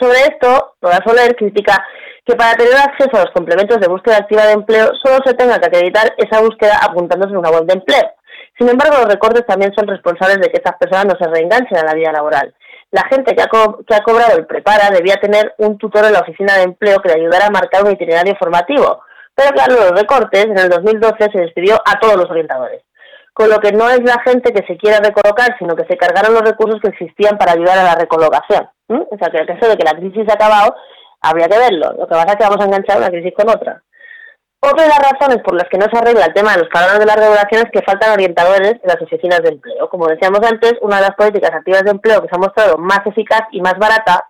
Sobre esto, Toda Soler critica que para tener acceso a los complementos de búsqueda activa de empleo solo se tenga que acreditar esa búsqueda apuntándose en una web de empleo. Sin embargo, los recortes también son responsables de que estas personas no se reenganchen a la vida laboral la gente que ha, que ha cobrado el prepara debía tener un tutor en la oficina de empleo que le ayudara a marcar un itinerario formativo. Pero claro, los recortes, en el 2012 se despidió a todos los orientadores. Con lo que no es la gente que se quiera recolocar, sino que se cargaron los recursos que existían para ayudar a la recolocación. O sea, que el caso de que la crisis ha acabado, habría que verlo. Lo que pasa es que vamos a enganchar una crisis con otra. Otra de las razones por las que no se arregla el tema de los parados de larga duración es que faltan orientadores en las oficinas de empleo. Como decíamos antes, una de las políticas activas de empleo que se ha mostrado más eficaz y más barata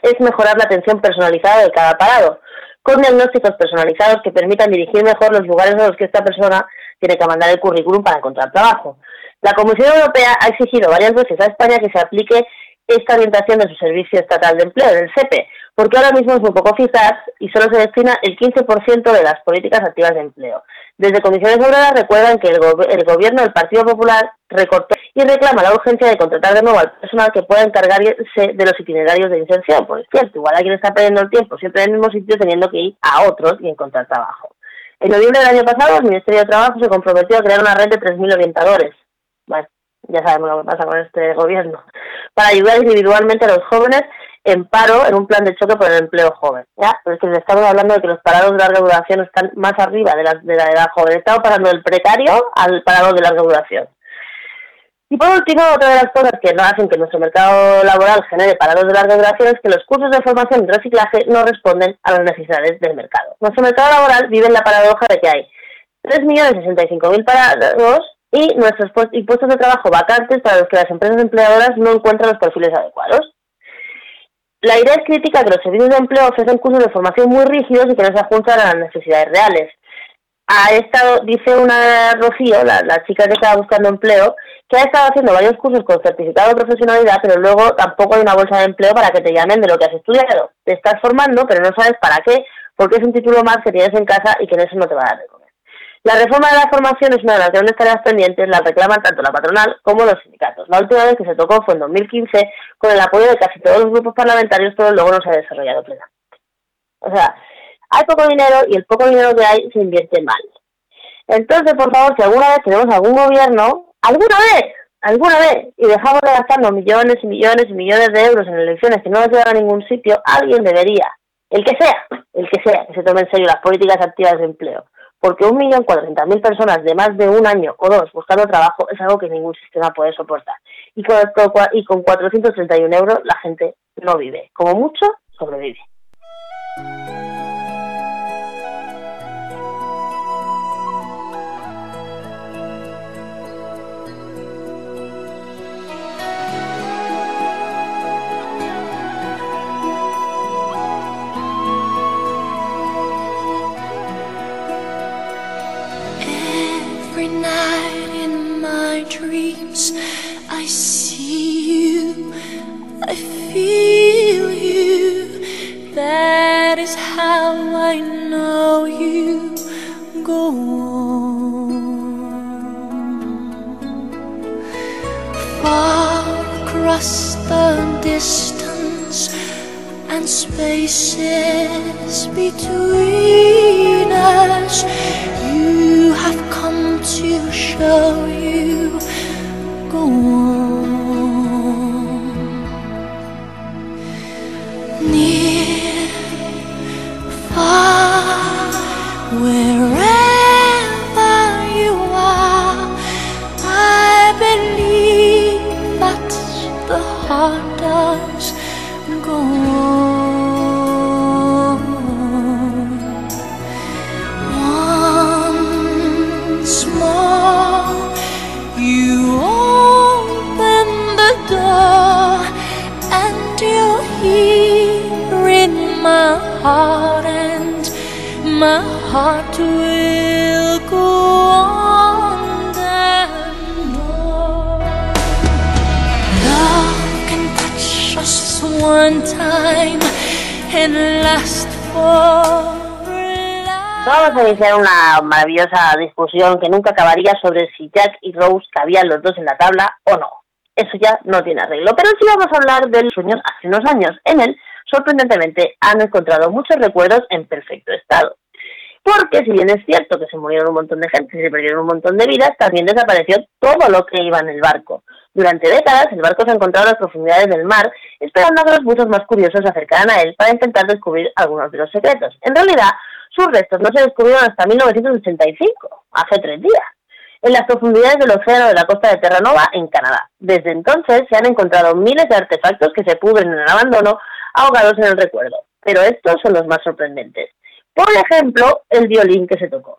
es mejorar la atención personalizada de cada parado, con diagnósticos personalizados que permitan dirigir mejor los lugares a los que esta persona tiene que mandar el currículum para encontrar trabajo. La Comisión Europea ha exigido varias veces a España que se aplique esta orientación de su Servicio Estatal de Empleo, del SEPE, porque ahora mismo es muy poco eficaz y solo se destina el 15% de las políticas activas de empleo. Desde Comisiones Obreras recuerdan que el, gobierno del Partido Popular recortó y reclama la urgencia de contratar de nuevo al personal que pueda encargarse de los itinerarios de inserción. Por cierto, igual alguien está perdiendo el tiempo siempre en el mismo sitio teniendo que ir a otros y encontrar trabajo. En noviembre del año pasado, el Ministerio de Trabajo se comprometió a crear una red de 3.000 orientadores. Bueno, ya sabemos lo que pasa con este gobierno. Para ayudar individualmente a los jóvenes en paro en un plan de choque por el empleo joven. ¿ya? Pero es que estamos hablando de que los parados de larga duración están más arriba de la, de la edad joven. Estamos pasando del precario al parado de larga duración. Y por último, otra de las cosas que no hacen que nuestro mercado laboral genere parados de larga duración es que los cursos de formación y reciclaje no responden a las necesidades del mercado. Nuestro mercado laboral vive en la paradoja de que hay 3.065.000 parados y nuestros puestos de trabajo vacantes para los que las empresas empleadoras no encuentran los perfiles adecuados. La idea es crítica que los servicios de empleo ofrecen cursos de formación muy rígidos y que no se ajustan a las necesidades reales. ha estado, dice una Rocío, la, la chica que estaba buscando empleo, que ha estado haciendo varios cursos con certificado de profesionalidad, pero luego tampoco hay una bolsa de empleo para que te llamen de lo que has estudiado. Te estás formando, pero no sabes para qué, porque es un título más que tienes en casa y que en eso no te va a dar de. La reforma de la formación es una de las grandes tareas pendientes, la reclaman tanto la patronal como los sindicatos. La última vez que se tocó fue en 2015, con el apoyo de casi todos los grupos parlamentarios, pero luego no se ha desarrollado plenamente. O sea, hay poco dinero y el poco dinero que hay se invierte mal. Entonces, por favor, si alguna vez tenemos algún gobierno, alguna vez, alguna vez, y dejamos de gastarnos millones y millones y millones de euros en elecciones que no nos llevan a ningún sitio, alguien debería, el que sea, el que sea, que se tome en serio las políticas activas de empleo. Porque un millón cuatrocientas mil personas de más de un año o dos buscando trabajo es algo que ningún sistema puede soportar. Y con, y con 431 euros la gente no vive. Como mucho, sobrevive. Iniciar una maravillosa discusión que nunca acabaría sobre si Jack y Rose cabían los dos en la tabla o no. Eso ya no tiene arreglo. Pero sí vamos a hablar de los sueños hace unos años. En él, sorprendentemente, han encontrado muchos recuerdos en perfecto estado. Porque si bien es cierto que se murieron un montón de gente y se perdieron un montón de vidas, también desapareció todo lo que iba en el barco. Durante décadas, el barco se ha encontrado en las profundidades del mar, esperando a que los buzos más curiosos se acercaran a él para intentar descubrir algunos de los secretos. En realidad, sus restos no se descubrieron hasta 1985, hace tres días, en las profundidades del océano de la costa de Terranova, en Canadá. Desde entonces se han encontrado miles de artefactos que se pudren en el abandono, ahogados en el recuerdo. Pero estos son los más sorprendentes. Por ejemplo, el violín que se tocó.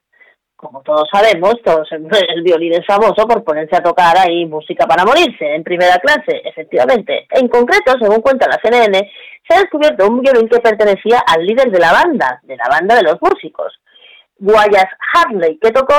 Como todos sabemos, todos, el violín es famoso por ponerse a tocar ahí música para morirse, en primera clase, efectivamente. En concreto, según cuenta la CNN, se ha descubierto un violín que pertenecía al líder de la banda, de la banda de los músicos, Guayas Harley, que tocó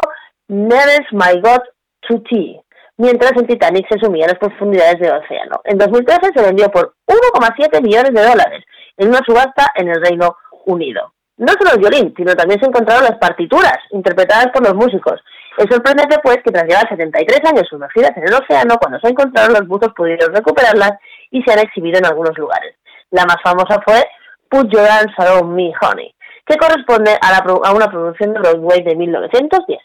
Never's My God to Tea, mientras el Titanic se sumía en las profundidades del océano. En 2013 se vendió por 1,7 millones de dólares en una subasta en el Reino Unido. No solo el violín, sino también se encontraron las partituras, interpretadas por los músicos. Es sorprendente, pues, que tras llevar 73 años sumergidas en el océano, cuando se encontraron los buzos pudieron recuperarlas y se han exhibido en algunos lugares. La más famosa fue Put Your Hands Around Me, Honey, que corresponde a, la a una producción de Broadway de 1910.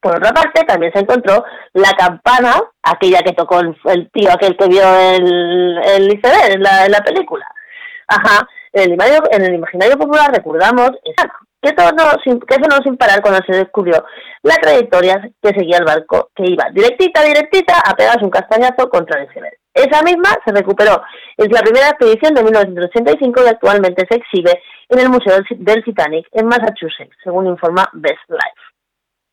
Por otra parte, también se encontró la campana, aquella que tocó el, el tío aquel que vio el, el iceberg en la, en la película. Ajá, en el, imaginario, popular recordamos que, todo que eso no sin parar cuando se descubrió la trayectoria que seguía el barco, que iba directita, directita a pegarse un castañazo contra el iceberg. Esa misma se recuperó. Es la primera expedición de 1985 y actualmente se exhibe en el Museo del Titanic en Massachusetts, según informa Best Life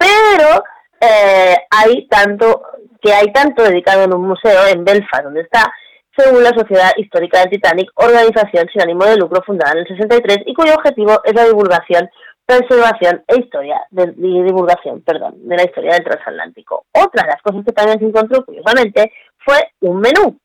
pero eh, hay tanto que hay tanto dedicado en un museo en Belfast, donde está, según la Sociedad Histórica del Titanic, organización sin ánimo de lucro fundada en el 63 y cuyo objetivo es la divulgación preservación e historia de, divulgación, perdón, de la historia del transatlántico. Otra de las cosas que también se encontró, curiosamente, fue un menú.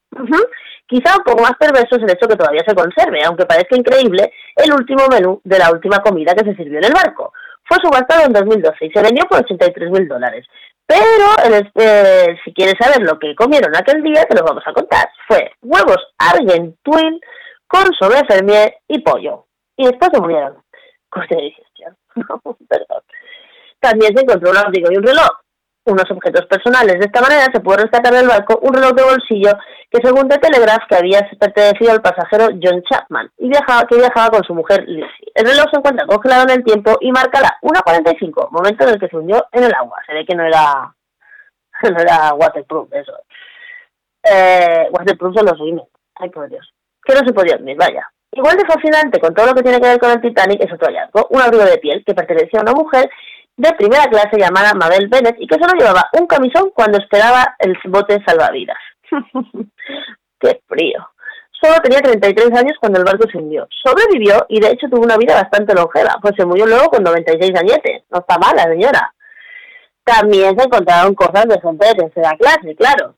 Quizá un poco más perverso es el hecho que todavía se conserve, aunque parezca increíble, el último menú de la última comida que se sirvió en el barco. Fue subastado en 2012 y se vendió por 83 mil dólares. Pero eh, si quieres saber lo que comieron aquel día, te lo vamos a contar. Fue huevos argenteuil con sobre fermier y pollo. Y después se murieron. Coste de digestión. Perdón. También se encontró un abrigo y un reloj. Unos objetos personales. De esta manera se pudo rescatar del barco un reloj de bolsillo que según The Telegraph que había pertenecido al pasajero John Chapman y viajaba, que viajaba con su mujer Lizzie. El reloj se encuentra congelado en el tiempo y marca la 1.45, momento en el que se hundió en el agua. Se ve que no era, no era waterproof eso. Eh, waterproof son los Women. Ay, por Dios. Que no se podía dormir, vaya. Igual de fascinante con todo lo que tiene que ver con el Titanic es otro hallazgo, un abrigo de piel que pertenecía a una mujer de primera clase llamada Mabel Bennett y que solo llevaba un camisón cuando esperaba el bote salvavidas. ¡Qué frío! Solo tenía 33 años cuando el barco se hundió. Sobrevivió y de hecho tuvo una vida bastante longeva, pues se murió luego con 96 añetes. No está mala, señora. También se encontraron cosas de gente de tercera clase, claro.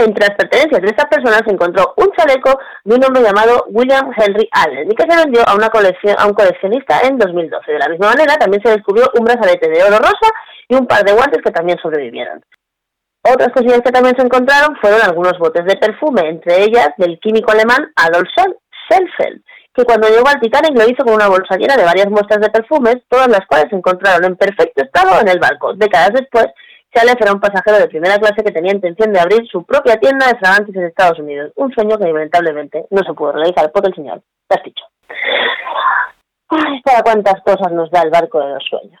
Entre las pertenencias de estas personas se encontró un chaleco de un hombre llamado William Henry Allen y que se vendió a, una colección, a un coleccionista en 2012. De la misma manera, también se descubrió un brazalete de oro rosa y un par de guantes que también sobrevivieron. Otras cosillas que también se encontraron fueron algunos botes de perfume, entre ellas del químico alemán Adolf Schelfeld, que cuando llegó al Titanic lo hizo con una bolsa llena de varias muestras de perfumes, todas las cuales se encontraron en perfecto estado en el barco. Décadas después, Chalef era un pasajero de primera clase que tenía intención de abrir su propia tienda de fragantes en Estados Unidos, un sueño que lamentablemente no se pudo realizar por el señor Casticho. Ay, para cuántas cosas nos da el barco de los sueños.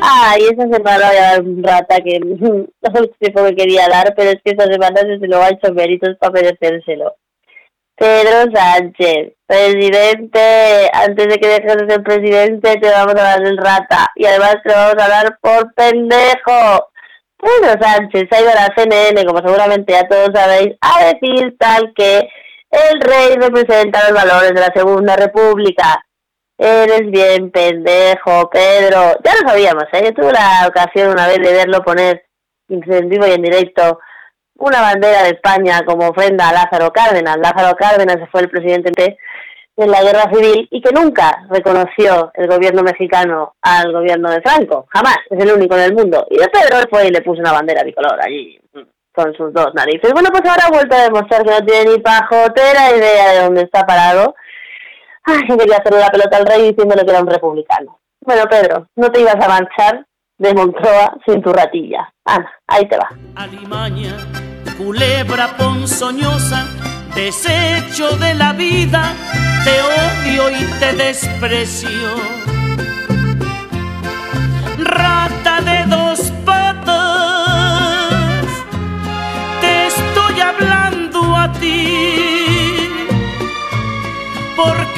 Ay, esa semana voy un rata que no sé tiempo que quería dar, pero es que esta semana se lo ha hecho méritos para merecérselo. Pedro Sánchez, presidente, antes de que dejes de ser presidente te vamos a dar el rata y además te vamos a dar por pendejo. Pedro Sánchez ha ido a la CNN, como seguramente ya todos sabéis, a decir tal que el rey representa los valores de la Segunda República. Eres bien pendejo, Pedro. Ya lo sabíamos, ¿eh? Yo tuve la ocasión una vez de verlo poner en vivo y en directo una bandera de España como ofrenda a Lázaro Cárdenas. Lázaro Cárdenas fue el presidente de la guerra civil y que nunca reconoció el gobierno mexicano al gobierno de Franco. Jamás. Es el único en el mundo. Y de Pedro fue y le puso una bandera bicolor allí con sus dos narices. Bueno, pues ahora ha vuelto a demostrar que no tiene ni pajotera idea de dónde está parado. Ay, que quería hacerle la pelota al rey diciéndole que era un republicano. Bueno, Pedro, no te ibas a marchar de Moncloa sin tu ratilla. Ana, ahí te va. Alimaña, culebra ponzoñosa, desecho de la vida, te odio y te desprecio. Rata de dos patas, te estoy hablando a ti, porque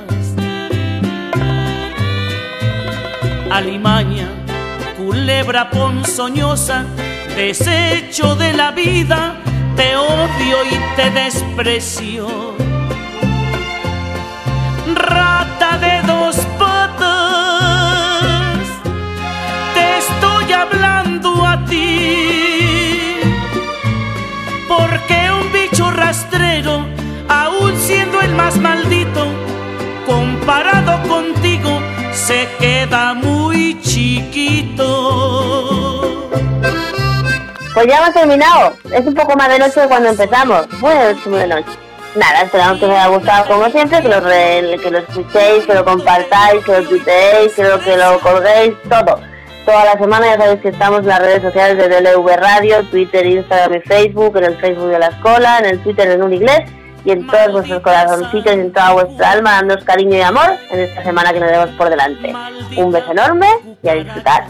Alimaña, culebra ponzoñosa, desecho de la vida, te odio y te desprecio. Pues ya hemos terminado. Es un poco más de noche de cuando empezamos. Bueno, es muy de noche. Nada, esperamos que os haya gustado como siempre, que lo, re- que lo escuchéis, que lo compartáis, que lo tuiteéis, que lo, que lo colguéis, todo. Toda la semana ya sabéis que estamos en las redes sociales de DLV Radio, Twitter, Instagram y Facebook, en el Facebook de la escuela, en el Twitter en un inglés y en todos vuestros corazoncitos y en toda vuestra alma, dándoos cariño y amor en esta semana que nos vemos por delante. Un beso enorme y a disfrutar.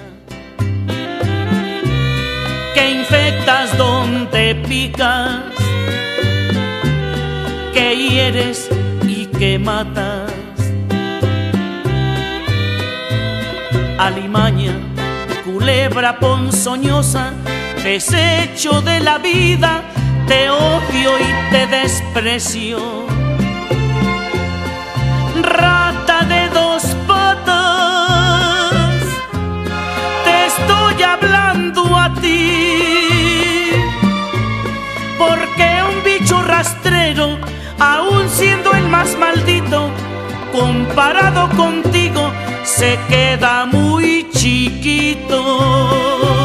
Que hieres y que matas. Alimaña, culebra ponzoñosa, desecho de la vida, te odio y te desprecio. Rata de dos siendo el más maldito, comparado contigo, se queda muy chiquito.